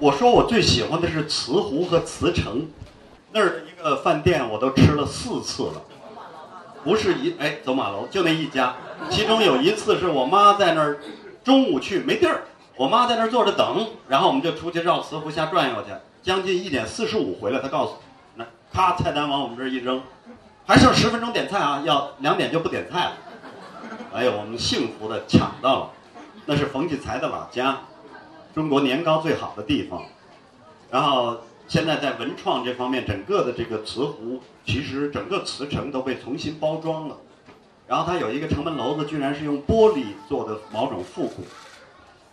我说我最喜欢的是慈湖和慈城，那儿的一个饭店我都吃了四次了，不是一哎走马楼就那一家，其中有一次是我妈在那儿中午去没地儿，我妈在那儿坐着等，然后我们就出去绕慈湖瞎转悠去，将近一点四十五回来，她告诉那咔菜单往我们这儿一扔，还剩十分钟点菜啊，要两点就不点菜了。哎呦，我们幸福的抢到了，那是冯骥才的老家，中国年糕最好的地方。然后现在在文创这方面，整个的这个瓷壶，其实整个瓷城都被重新包装了。然后它有一个城门楼子，居然是用玻璃做的某种复古。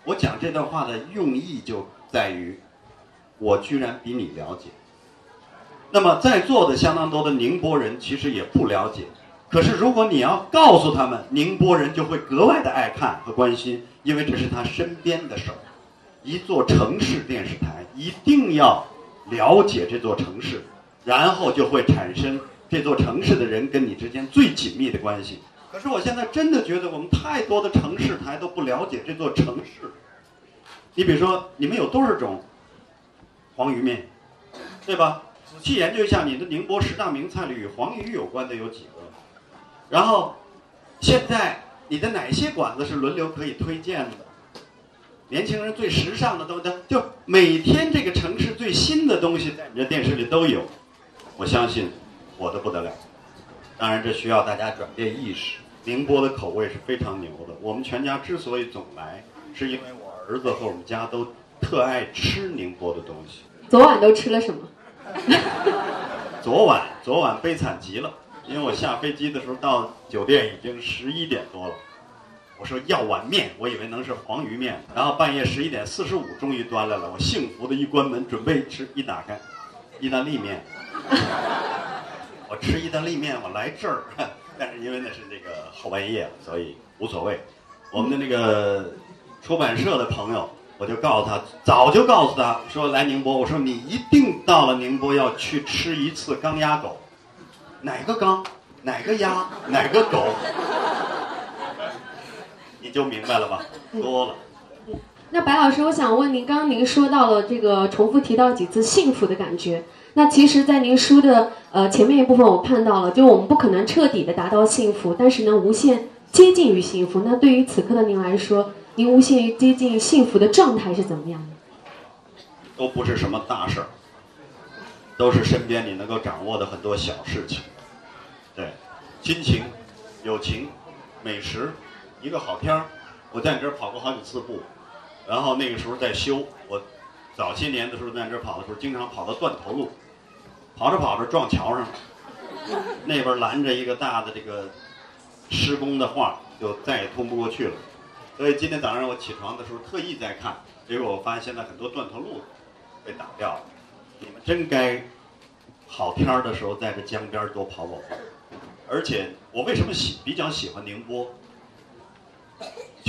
我讲这段话的用意就在于，我居然比你了解。那么在座的相当多的宁波人其实也不了解。可是，如果你要告诉他们，宁波人就会格外的爱看和关心，因为这是他身边的事儿。一座城市电视台一定要了解这座城市，然后就会产生这座城市的人跟你之间最紧密的关系。可是，我现在真的觉得我们太多的城市台都不了解这座城市。你比如说，你们有多少种黄鱼面，对吧？仔细研究一下，你的宁波十大名菜里与黄鱼有关的有几个？然后，现在你的哪些馆子是轮流可以推荐的？年轻人最时尚的都都就每天这个城市最新的东西在你这电视里都有，我相信火的不得了。当然，这需要大家转变意识。宁波的口味是非常牛的。我们全家之所以总来，是因为我儿子和我们家都特爱吃宁波的东西。昨晚都吃了什么？昨晚，昨晚悲惨极了。因为我下飞机的时候到酒店已经十一点多了，我说要碗面，我以为能是黄鱼面，然后半夜十一点四十五终于端来了，我幸福的一关门准备吃，一打开，意大利面，我吃意大利面，我来这儿，但是因为那是那个后半夜，所以无所谓。我们的那个出版社的朋友，我就告诉他，早就告诉他说来宁波，我说你一定到了宁波要去吃一次钢鸭狗。哪个缸，哪个鸭，哪个狗，你就明白了吧？多了。那白老师，我想问您，刚刚您说到了这个，重复提到几次幸福的感觉。那其实，在您书的呃前面一部分，我看到了，就我们不可能彻底的达到幸福，但是能，无限接近于幸福。那对于此刻的您来说，您无限接近幸福的状态是怎么样的？都不是什么大事儿，都是身边你能够掌握的很多小事情。对，亲情、友情、美食，一个好天儿，我在你这儿跑过好几次步，然后那个时候在修，我早些年的时候在你这儿跑的时候，经常跑到断头路，跑着跑着撞桥上了，那边拦着一个大的这个施工的画，就再也通不过去了。所以今天早上我起床的时候特意在看，结果我发现现在很多断头路被打掉了。你们真该好天儿的时候在这江边多跑跑。而且我为什么喜比较喜欢宁波？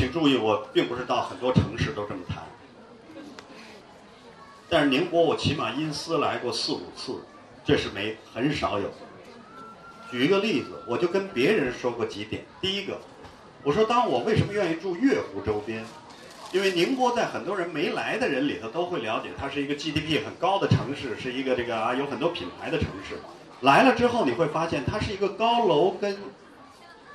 请注意，我并不是到很多城市都这么谈。但是宁波我起码因私来过四五次，这是没很少有。举一个例子，我就跟别人说过几点。第一个，我说当我为什么愿意住月湖周边？因为宁波在很多人没来的人里头都会了解，它是一个 GDP 很高的城市，是一个这个啊有很多品牌的城市。来了之后，你会发现它是一个高楼跟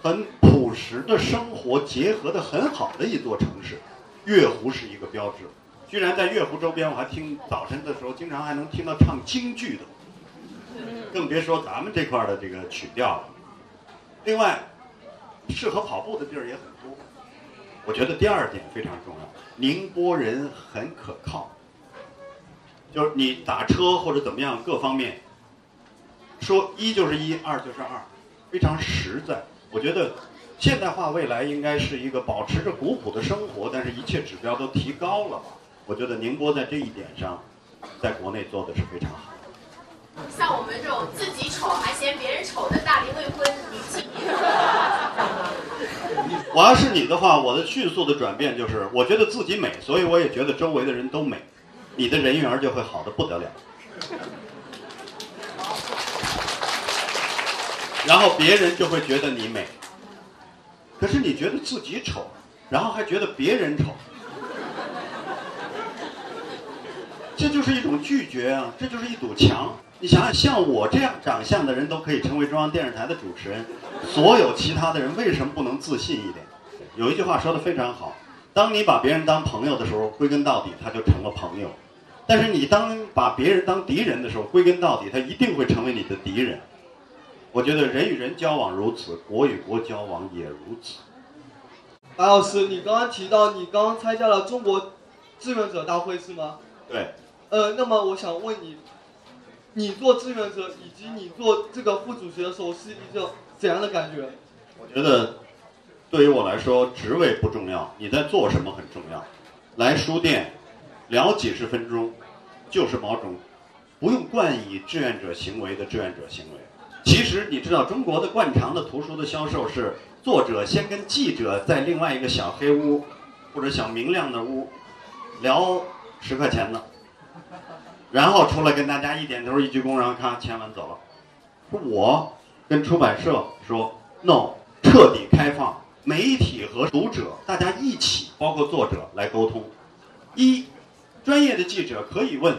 很朴实的生活结合的很好的一座城市。月湖是一个标志，居然在月湖周边，我还听早晨的时候经常还能听到唱京剧的，更别说咱们这块的这个曲调了。另外，适合跑步的地儿也很多。我觉得第二点非常重要，宁波人很可靠，就是你打车或者怎么样各方面。说一就是一，二就是二，非常实在。我觉得现代化未来应该是一个保持着古朴的生活，但是一切指标都提高了吧。我觉得宁波在这一点上，在国内做的是非常好。像我们这种自己丑还嫌别人丑的大龄未婚女性，我要是你的话，我的迅速的转变就是，我觉得自己美，所以我也觉得周围的人都美，你的人缘就会好的不得了。然后别人就会觉得你美，可是你觉得自己丑，然后还觉得别人丑，这就是一种拒绝啊，这就是一堵墙。你想想，像我这样长相的人都可以成为中央电视台的主持人，所有其他的人为什么不能自信一点？有一句话说的非常好：当你把别人当朋友的时候，归根到底他就成了朋友；但是你当把别人当敌人的时候，归根到底他一定会成为你的敌人。我觉得人与人交往如此，国与国交往也如此。白老师，你刚刚提到你刚刚参加了中国志愿者大会是吗？对，呃，那么我想问你，你做志愿者以及你做这个副主席的时候是一个怎样的感觉？我觉得对于我来说，职位不重要，你在做什么很重要。来书店聊几十分钟，就是某种不用冠以志愿者行为的志愿者行为。其实你知道，中国的惯常的图书的销售是作者先跟记者在另外一个小黑屋或者小明亮的屋聊十块钱的，然后出来跟大家一点头一鞠躬，然后咔签完走了。我跟出版社说，no，彻底开放，媒体和读者大家一起，包括作者来沟通。一，专业的记者可以问，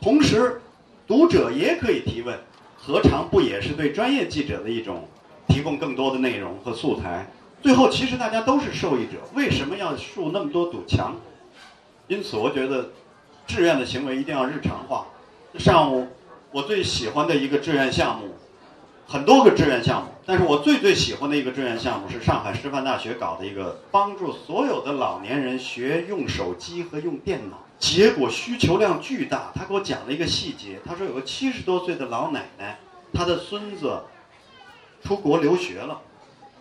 同时读者也可以提问。何尝不也是对专业记者的一种提供更多的内容和素材？最后，其实大家都是受益者。为什么要竖那么多堵墙？因此，我觉得志愿的行为一定要日常化。上午我最喜欢的一个志愿项目，很多个志愿项目，但是我最最喜欢的一个志愿项目是上海师范大学搞的一个，帮助所有的老年人学用手机和用电脑。结果需求量巨大，他给我讲了一个细节。他说有个七十多岁的老奶奶，她的孙子出国留学了，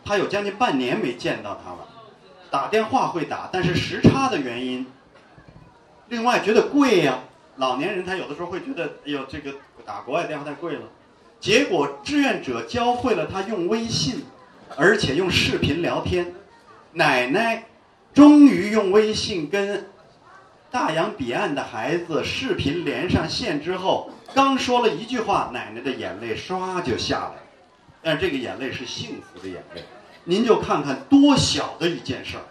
他有将近半年没见到他了，打电话会打，但是时差的原因。另外觉得贵呀，老年人他有的时候会觉得，哎呦，这个打国外电话太贵了。结果志愿者教会了他用微信，而且用视频聊天，奶奶终于用微信跟。大洋彼岸的孩子视频连上线之后，刚说了一句话，奶奶的眼泪唰就下来了。但这个眼泪是幸福的眼泪，您就看看多小的一件事儿。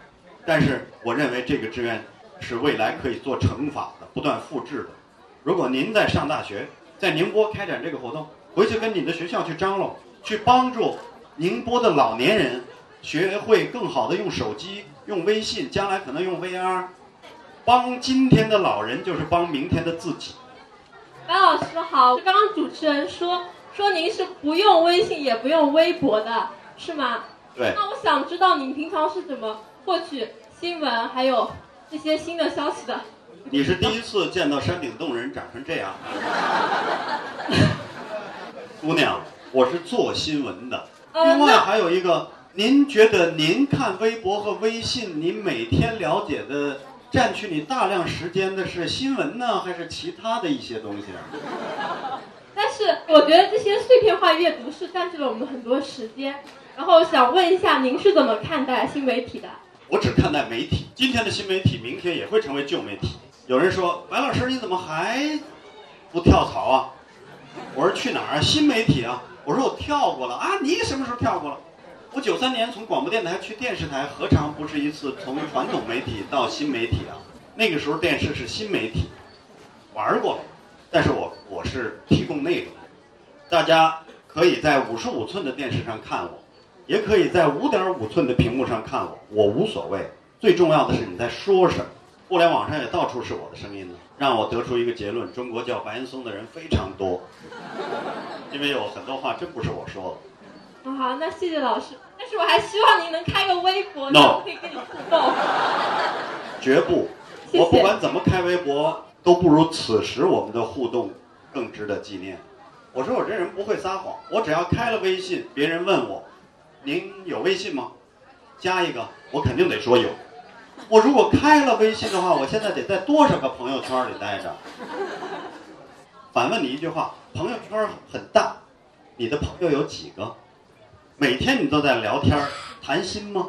但是我认为这个志愿是未来可以做乘法的、不断复制的。如果您在上大学，在宁波开展这个活动，回去跟你的学校去张罗，去帮助宁波的老年人学会更好的用手机、用微信，将来可能用 VR。帮今天的老人，就是帮明天的自己。白老师好，刚刚主持人说说您是不用微信也不用微博的，是吗？对。那我想知道您平常是怎么获取新闻还有这些新的消息的？你是第一次见到山顶洞人长成这样，姑娘，我是做新闻的。另外还有一个，您觉得您看微博和微信，您每天了解的？占据你大量时间的是新闻呢，还是其他的一些东西啊？但是我觉得这些碎片化阅读是占据了我们很多时间。然后想问一下，您是怎么看待新媒体的？我只看待媒体。今天的新媒体，明天也会成为旧媒体。有人说，白老师你怎么还不跳槽啊？我说去哪儿啊？新媒体啊？我说我跳过了啊？你什么时候跳过了？我九三年从广播电台去电视台，何尝不是一次从传统媒体到新媒体啊？那个时候电视是新媒体，玩过，但是我我是提供内容，大家可以在五十五寸的电视上看我，也可以在五点五寸的屏幕上看我，我无所谓。最重要的是你在说什么。互联网上也到处是我的声音呢，让我得出一个结论：中国叫白岩松的人非常多，因为有很多话真不是我说的。好，那谢谢老师。但是我还希望您能开个微博，那我可以跟你互动。绝不，我不管怎么开微博，都不如此时我们的互动更值得纪念。我说我这人不会撒谎，我只要开了微信，别人问我，您有微信吗？加一个，我肯定得说有。我如果开了微信的话，我现在得在多少个朋友圈里待着？反问你一句话，朋友圈很大，你的朋友有几个？每天你都在聊天谈心吗？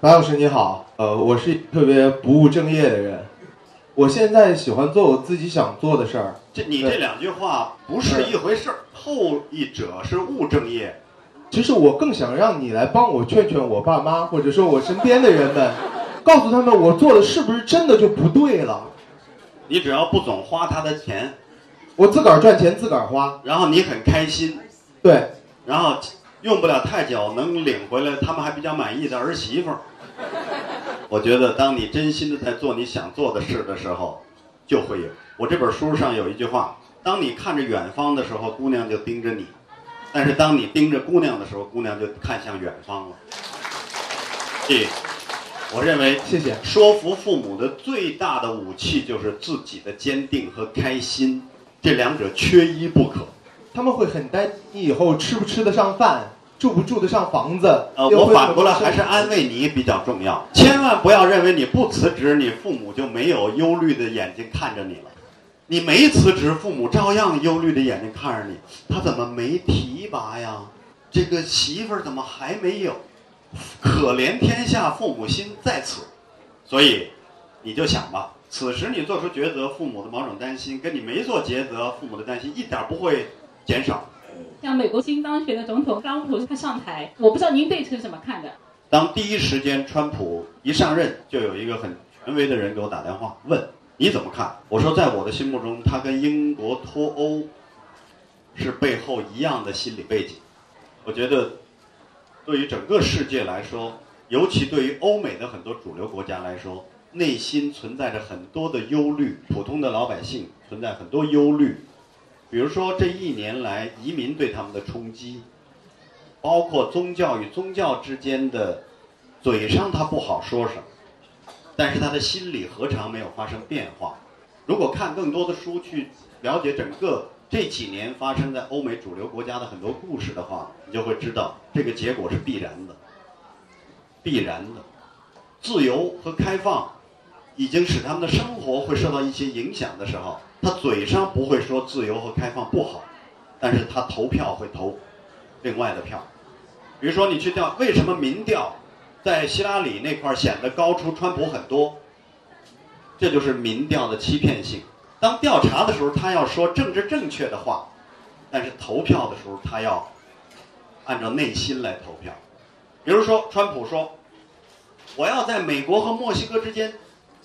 白老师你好，呃，我是特别不务正业的人，我现在喜欢做我自己想做的事儿。这你这两句话不是一回事儿，后一者是务正业。其实我更想让你来帮我劝劝我爸妈，或者说我身边的人们，告诉他们我做的是不是真的就不对了。你只要不总花他的钱，我自个儿赚钱自个儿花，然后你很开心，对，然后用不了太久能领回来他们还比较满意的儿媳妇儿。我觉得，当你真心的在做你想做的事的时候，就会有。我这本书上有一句话：当你看着远方的时候，姑娘就盯着你；但是当你盯着姑娘的时候，姑娘就看向远方了。这，我认为谢谢。说服父母的最大的武器就是自己的坚定和开心，这两者缺一不可。他们会很担心你以后吃不吃得上饭，住不住得上房子。呃，我反过来还是安慰你比较重要，千万不要认为你不辞职，你父母就没有忧虑的眼睛看着你了。你没辞职，父母照样忧虑的眼睛看着你。他怎么没提拔呀？这个媳妇儿怎么还没有？可怜天下父母心在此，所以你就想吧，此时你做出抉择，父母的某种担心，跟你没做抉择，父母的担心一点不会减少。像美国新当选的总统川普他上台，我不知道您对此是怎么看的？当第一时间川普一上任，就有一个很权威的人给我打电话问你怎么看？我说在我的心目中，他跟英国脱欧是背后一样的心理背景。我觉得对于整个世界来说，尤其对于欧美的很多主流国家来说，内心存在着很多的忧虑，普通的老百姓存在很多忧虑，比如说这一年来移民对他们的冲击。包括宗教与宗教之间的，嘴上他不好说什么，但是他的心里何尝没有发生变化？如果看更多的书去了解整个这几年发生在欧美主流国家的很多故事的话，你就会知道这个结果是必然的，必然的。自由和开放已经使他们的生活会受到一些影响的时候，他嘴上不会说自由和开放不好，但是他投票会投另外的票。比如说你去调，为什么民调在希拉里那块显得高出川普很多？这就是民调的欺骗性。当调查的时候，他要说政治正确的话，但是投票的时候，他要按照内心来投票。比如说，川普说：“我要在美国和墨西哥之间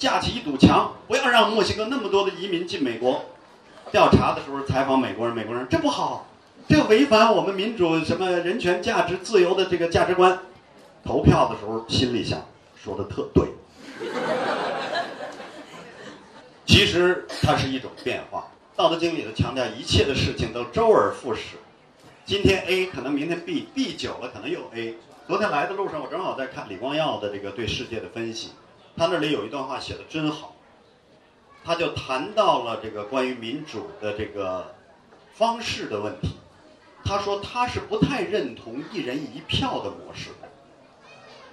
架起一堵墙，不要让墨西哥那么多的移民进美国。”调查的时候采访美国人，美国人这不好。这违反我们民主什么人权、价值、自由的这个价值观。投票的时候心里想，说的特对。其实它是一种变化。道德经里头强调，一切的事情都周而复始。今天 A 可能明天 B，B 久了可能又 A。昨天来的路上，我正好在看李光耀的这个对世界的分析，他那里有一段话写的真好。他就谈到了这个关于民主的这个方式的问题。他说他是不太认同一人一票的模式，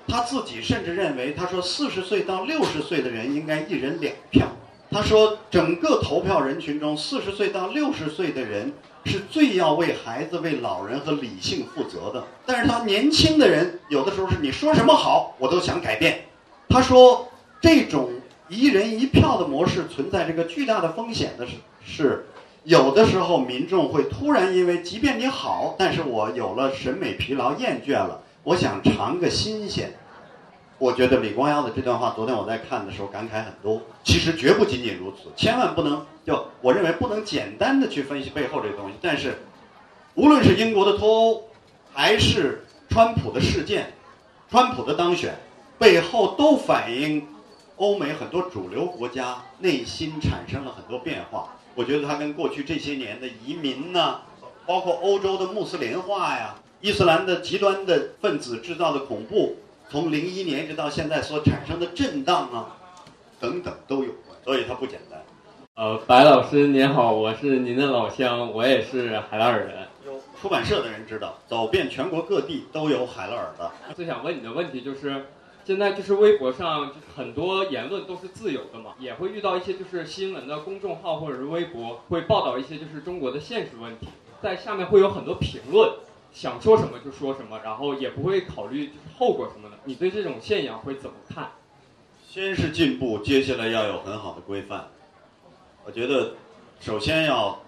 他自己甚至认为，他说四十岁到六十岁的人应该一人两票。他说整个投票人群中，四十岁到六十岁的人是最要为孩子、为老人和理性负责的。但是他年轻的人有的时候是你说什么好，我都想改变。他说这种一人一票的模式存在这个巨大的风险的是是。有的时候，民众会突然因为，即便你好，但是我有了审美疲劳、厌倦了，我想尝个新鲜。我觉得李光耀的这段话，昨天我在看的时候感慨很多。其实绝不仅仅如此，千万不能就我认为不能简单的去分析背后这东西。但是，无论是英国的脱欧，还是川普的事件，川普的当选，背后都反映欧美很多主流国家内心产生了很多变化。我觉得它跟过去这些年的移民呢，包括欧洲的穆斯林化呀、伊斯兰的极端的分子制造的恐怖，从零一年一直到现在所产生的震荡啊，等等都有关，所以它不简单。呃，白老师您好，我是您的老乡，我也是海拉尔人。有出版社的人知道，走遍全国各地都有海拉尔的。最想问你的问题就是。现在就是微博上就很多言论都是自由的嘛，也会遇到一些就是新闻的公众号或者是微博会报道一些就是中国的现实问题，在下面会有很多评论，想说什么就说什么，然后也不会考虑就是后果什么的。你对这种现象会怎么看？先是进步，接下来要有很好的规范。我觉得，首先要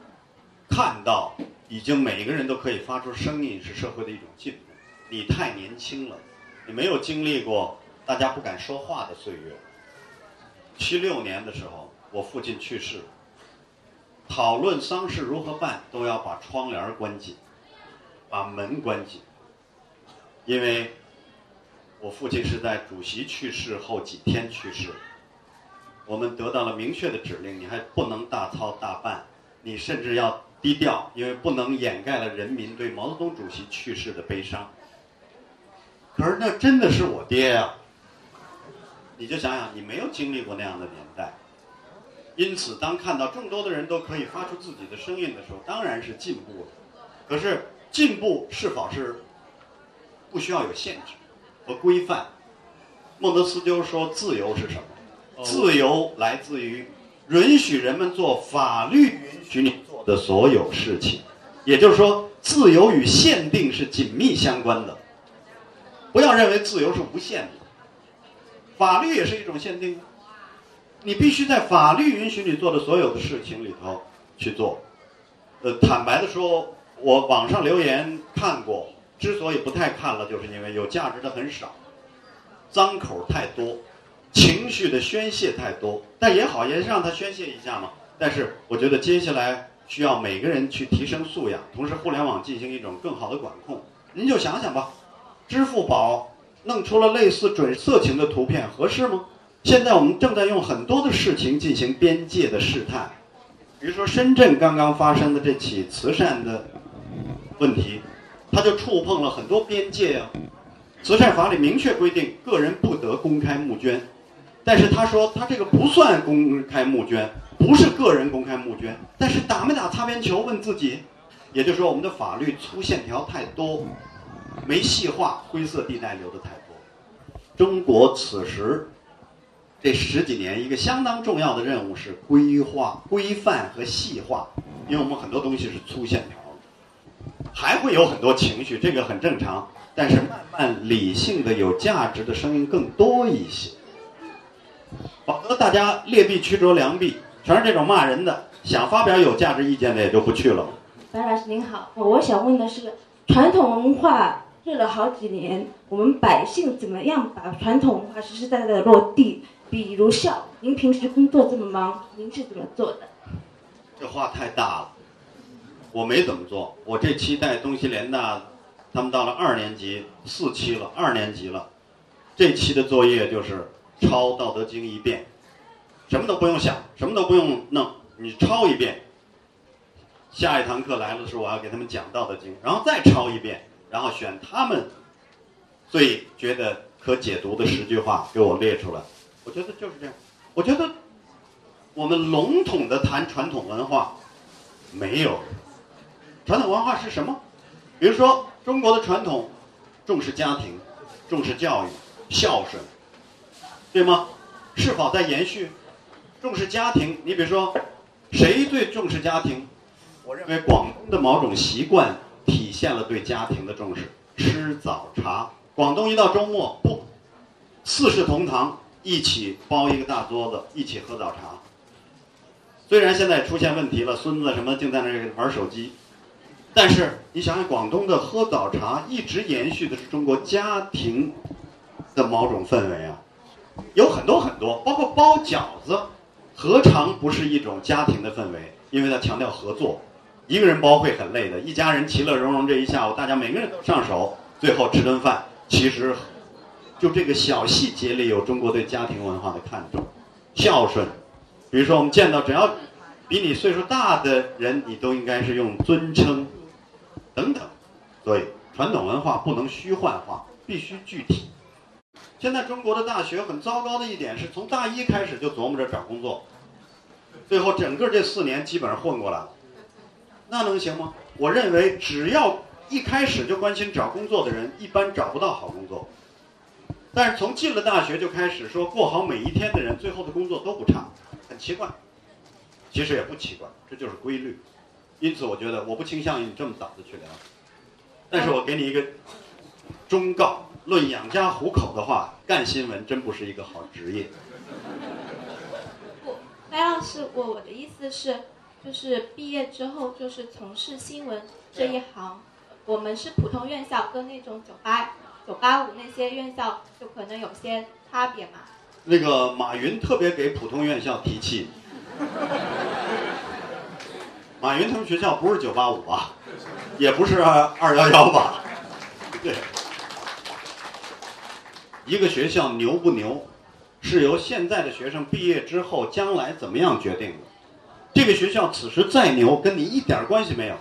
看到，已经每个人都可以发出声音，是社会的一种进步。你太年轻了，你没有经历过。大家不敢说话的岁月。七六年的时候，我父亲去世，讨论丧事如何办，都要把窗帘关紧，把门关紧，因为我父亲是在主席去世后几天去世。我们得到了明确的指令，你还不能大操大办，你甚至要低调，因为不能掩盖了人民对毛泽东主席去世的悲伤。可是那真的是我爹呀、你就想想，你没有经历过那样的年代，因此当看到众多的人都可以发出自己的声音的时候，当然是进步了。可是进步是否是不需要有限制和规范？孟德斯鸠说，自由是什么？自由来自于允许人们做法律允许你做的所有事情，也就是说，自由与限定是紧密相关的。不要认为自由是无限的，法律也是一种限定。你必须在法律允许你做的所有的事情里头去做。呃，坦白的说，我网上留言看过，之所以不太看了，就是因为有价值的很少，脏口太多。情绪的宣泄太多，但也好，也是让他宣泄一下嘛。但是我觉得接下来需要每个人去提升素养，同时互联网进行一种更好的管控。您就想想吧，支付宝弄出了类似准色情的图片，合适吗？现在我们正在用很多的事情进行边界的试探，比如说深圳刚刚发生的这起慈善的问题，它就触碰了很多边界啊。慈善法里明确规定，个人不得公开募捐。但是他说他这个不算公开募捐，不是个人公开募捐。但是打没打擦边球？问自己，也就是说我们的法律粗线条太多，没细化，灰色地带留的太多。中国此时这十几年一个相当重要的任务是规划、规范和细化，因为我们很多东西是粗线条，还会有很多情绪，这个很正常。但是慢慢理性的、有价值的声音更多一些。否则大家劣币驱逐良币，全是这种骂人的，想发表有价值意见的也就不去了。白老师您好，我想问的是，传统文化热了好几年，我们百姓怎么样把传统文化实实在在的落地？比如像您平时工作这么忙，您是怎么做的？这话太大了，我没怎么做。我这期带东西联大，他们到了二年级，四期了，二年级了，这期的作业就是。抄《道德经》一遍，什么都不用想，什么都不用弄，你抄一遍。下一堂课来了的时候，我要给他们讲《道德经》，然后再抄一遍，然后选他们最觉得可解读的十句话给我列出来。我觉得就是这样。我觉得我们笼统的谈传统文化，没有。传统文化是什么？比如说中国的传统，重视家庭，重视教育，孝顺。对吗？是否在延续？重视家庭，你比如说，谁最重视家庭？我认为广东的某种习惯体现了对家庭的重视。吃早茶，广东一到周末，不，四世同堂，一起包一个大桌子，一起喝早茶。虽然现在出现问题了，孙子什么净在那玩手机，但是你想想，广东的喝早茶一直延续的是中国家庭的某种氛围啊。有很多很多，包括包饺子，何尝不是一种家庭的氛围？因为它强调合作，一个人包会很累的，一家人其乐融融这一下午，大家每个人都上手，最后吃顿饭。其实，就这个小细节里有中国对家庭文化的看重，孝顺。比如说，我们见到只要比你岁数大的人，你都应该是用尊称，等等。所以，传统文化不能虚幻化，必须具体。现在中国的大学很糟糕的一点是从大一开始就琢磨着找工作，最后整个这四年基本上混过来了，那能行吗？我认为只要一开始就关心找工作的人，一般找不到好工作。但是从进了大学就开始说过好每一天的人，最后的工作都不差，很奇怪。其实也不奇怪，这就是规律。因此，我觉得我不倾向于你这么早的去聊，但是我给你一个忠告。论养家糊口的话，干新闻真不是一个好职业。不，白老师，我我的意思是，就是毕业之后就是从事新闻这一行，我们是普通院校，跟那种九八九八五那些院校就可能有些差别嘛。那个马云特别给普通院校提气，马云他们学校不是九八五吧，也不是二幺幺吧？对，一个学校牛不牛，是由现在的学生毕业之后将来怎么样决定的。这个学校此时再牛，跟你一点关系没有。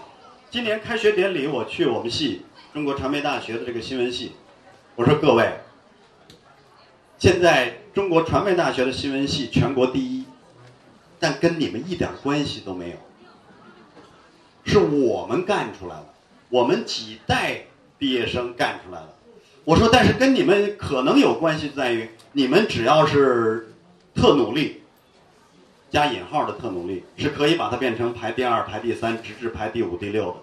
今年开学典礼，我去我们系中国传媒大学的这个新闻系，我说各位，现在中国传媒大学的新闻系全国第一，但跟你们一点关系都没有，是我们干出来的，我们几代毕业生干出来的。我说，但是跟你们可能有关系，在于你们只要是特努力。加引号的特努力是可以把它变成排第二、排第三，直至排第五、第六的。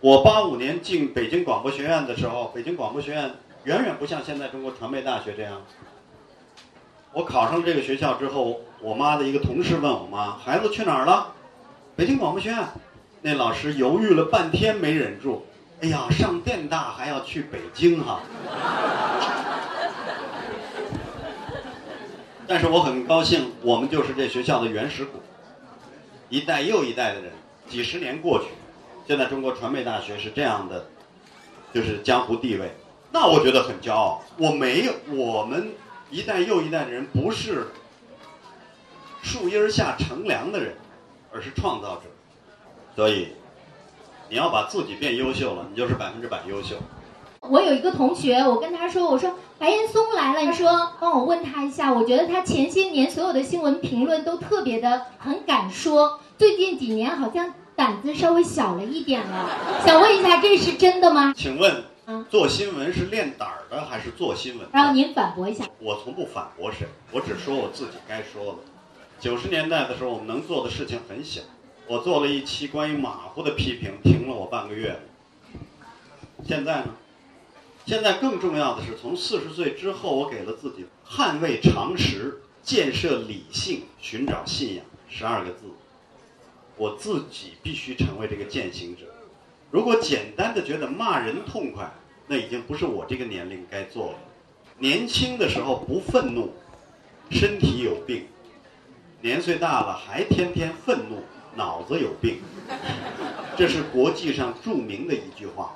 我八五年进北京广播学院的时候，北京广播学院远远不像现在中国传媒大学这样。我考上这个学校之后，我妈的一个同事问我妈：“孩子去哪儿了？”北京广播学院。那老师犹豫了半天没忍住：“哎呀，上电大还要去北京哈。”但是我很高兴，我们就是这学校的原始股，一代又一代的人，几十年过去，现在中国传媒大学是这样的，就是江湖地位，那我觉得很骄傲。我没有，我们一代又一代的人不是树荫下乘凉的人，而是创造者。所以，你要把自己变优秀了，你就是百分之百优秀。我有一个同学，我跟他说，我说白岩松来了，你说帮我问他一下，我觉得他前些年所有的新闻评论都特别的很敢说，最近几年好像胆子稍微小了一点了，想问一下这是真的吗？请问，做新闻是练胆儿的还是做新闻？然后您反驳一下。我从不反驳谁，我只说我自己该说的。九十年代的时候，我们能做的事情很小，我做了一期关于马虎的批评，停了我半个月。现在呢？现在更重要的是，从四十岁之后，我给了自己捍卫常识、建设理性、寻找信仰十二个字。我自己必须成为这个践行者。如果简单的觉得骂人痛快，那已经不是我这个年龄该做的。年轻的时候不愤怒，身体有病；年岁大了还天天愤怒，脑子有病。这是国际上著名的一句话。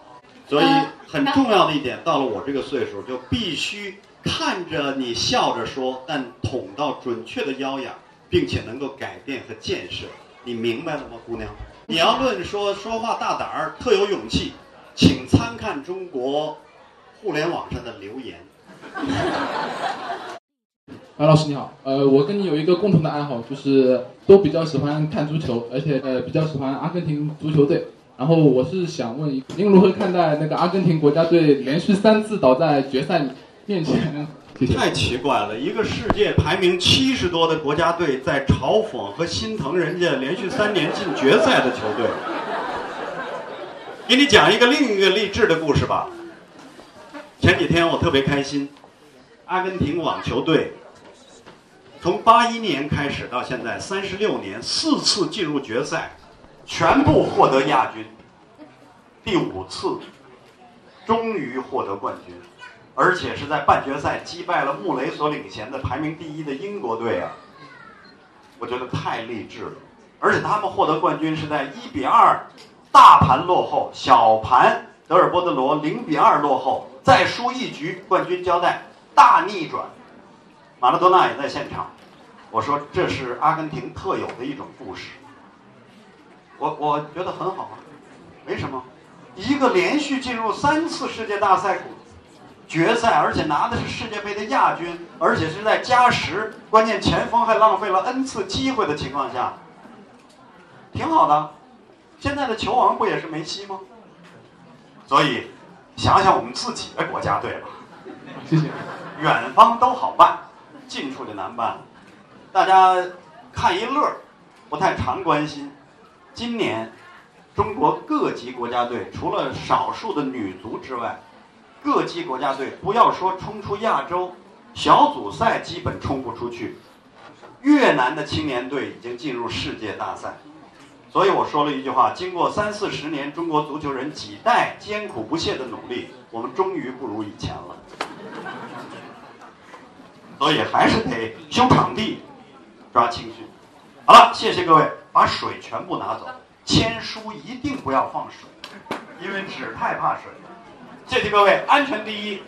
所以很重要的一点，到了我这个岁数，就必须看着你笑着说，但捅到准确的腰眼，并且能够改变和建设。你明白了吗，姑娘？你要论说说话大胆儿、特有勇气，请参看中国互联网上的留言。白 老师你好，呃，我跟你有一个共同的爱好，就是都比较喜欢看足球，而且呃比较喜欢阿根廷足球队。然后我是想问，您如何看待那个阿根廷国家队连续三次倒在决赛面前呢？太奇怪了，一个世界排名七十多的国家队在嘲讽和心疼人家连续三年进决赛的球队。给你讲一个另一个励志的故事吧。前几天我特别开心，阿根廷网球队从八一年开始到现在三十六年，四次进入决赛。全部获得亚军，第五次，终于获得冠军，而且是在半决赛击败了穆雷所领衔的排名第一的英国队啊！我觉得太励志了，而且他们获得冠军是在一比二大盘落后，小盘德尔波德罗零比二落后，再输一局，冠军交代大逆转，马拉多纳也在现场，我说这是阿根廷特有的一种故事。我我觉得很好啊，没什么，一个连续进入三次世界大赛决赛，而且拿的是世界杯的亚军，而且是在加时，关键前锋还浪费了 n 次机会的情况下，挺好的。现在的球王不也是梅西吗？所以，想想我们自己的国家队吧。谢谢。远方都好办，近处就难办。大家看一乐，不太常关心。今年，中国各级国家队除了少数的女足之外，各级国家队不要说冲出亚洲，小组赛基本冲不出去。越南的青年队已经进入世界大赛，所以我说了一句话：经过三四十年中国足球人几代艰苦不懈的努力，我们终于不如以前了。所以还是得修场地，抓青训。好了，谢谢各位，把水全部拿走，签书一定不要放水，因为纸太怕水。谢谢各位，安全第一。